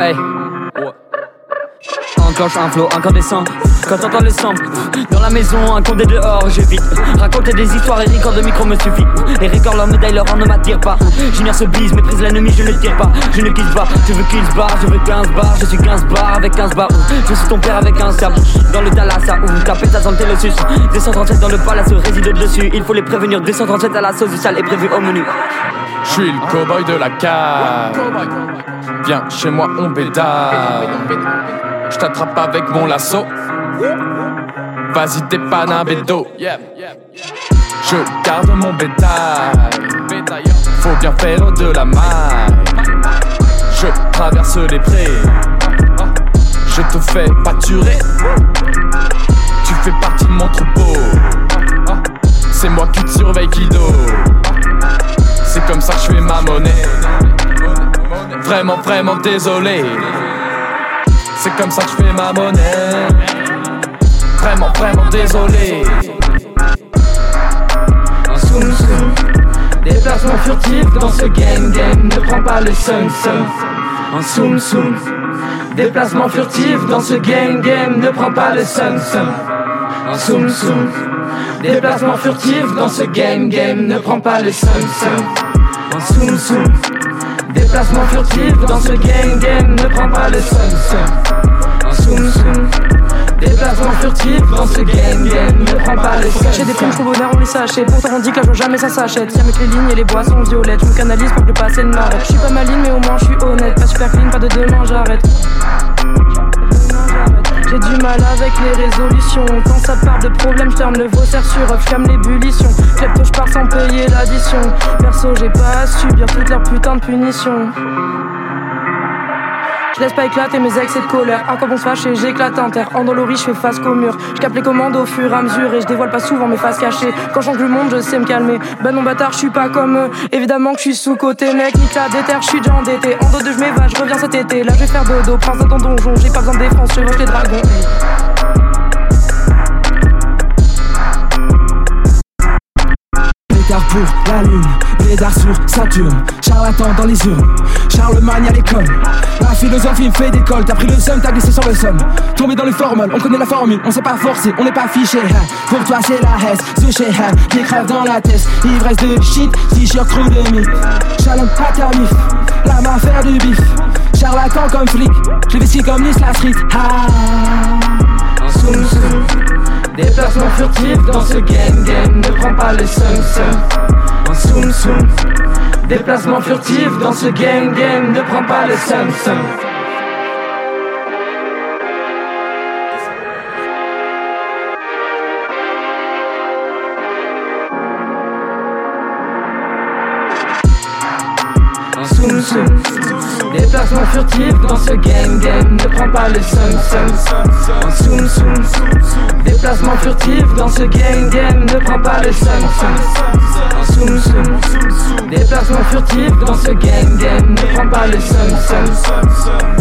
Hey. Enclenche un flow incandescent Quand t'entends le sang Dans la maison, un condé dehors, j'évite Raconter des histoires et record de micro me suffit. Les records, leur médaille, leur rang ne m'attire pas. J'ignore ce bise, méprise l'ennemi, je ne tire pas. Je ne quitte pas, je veux qu'il se barre, je veux 15 bars Je suis 15 bars avec 15 bars. Je suis ton père avec un sable Dans le Thalassa ou ta pétasse dans le Télosus 237 dans le palace, réside dessus. Il faut les prévenir, 237 à la sauce du sale est prévu au menu. Je suis le cowboy de la cave. Viens chez moi, on bédale je t'attrape avec mon lasso. Vas-y, dépanne un bédo. Je garde mon bétail. Faut bien faire de la maille. Je traverse les prés. Je te fais pâturer. Tu fais partie de mon troupeau. C'est moi qui te surveille, Kido. C'est comme ça que je fais ma monnaie. Vraiment, vraiment désolé. C'est comme ça que je fais ma monnaie. Vraiment, vraiment désolé. Un soum soum. Déplacement furtif dans ce game game. Ne prends pas le sun sun. Un soum soum. Déplacement furtif dans ce game game. Ne prends pas le sun sun. Un soum soum. Déplacement furtif dans ce game game. Ne prends pas le sun sun. Un soum soum. Déplacement furtif dans ce game game, ne prends pas le sun. Un soum soum. Déplacement furtif dans ce game game, ne prends pas le sun J'ai des plumes, je bonheur, on les on dit que la joie jamais ça s'achète. Y'a avec les lignes et les boissons violettes. Je me canalise pour que le passé ne m'arrête. Je suis pas maligne, mais au moins je suis honnête. Pas super clean, pas de demain, j'arrête. J'ai du mal avec les résolutions. Quand ça parle de problème, je le vaussaire sur off, j'aime l'ébullition. Klepto, je pars sans payer l'addition. Perso, j'ai pas à subir toute leur putain de punition. Je laisse pas éclater mes excès de colère. À quoi bon se fâcher, j'éclate en terre. Endolorie, je fais face qu'au mur. Je capte les commandes au fur et à mesure et je dévoile pas souvent mes faces cachées. Quand j'entre le monde, je sais me calmer. Ben non, bâtard, je suis pas comme eux. Évidemment que je suis sous-côté, mec. Nique la déterre, je suis déjà endetté. En dos de je m'évade, je reviens cet été. Là, je vais faire dodo. Prince dans ton donjon, j'ai pas besoin de défense, je les dragons. pour la lune, Sur Saturne, charlatan dans les urnes, Charlemagne à l'école. La philosophie me fait d'école, t'as pris le seum, t'as glissé sur le seum. Tombé dans les formules, on connaît la formule, on sait pas forcer, on n'est pas fiché. Pour toi c'est la hesse, ce chez hein. des crèves dans la tête, ivresse de shit, t-shirt trop de mythe. Shalom à ta mif, la main faire du bif. Charlatan comme flic, je vais comme Nice la street. Ah. Soum soum. Déplacement furtif dans ce game game, ne prends pas le sun sun. En soum soum. Déplacement furtif dans ce game game, ne prends pas le sun sun. En soum soum. Déplacement furtif dans ce game game, ne prends pas le sun sun. En soum soum. Déplacement furtif dans ce game game, ne prends pas le sun sun. En soum. Déplacement dans ce game game, ne prends pas le sun sun.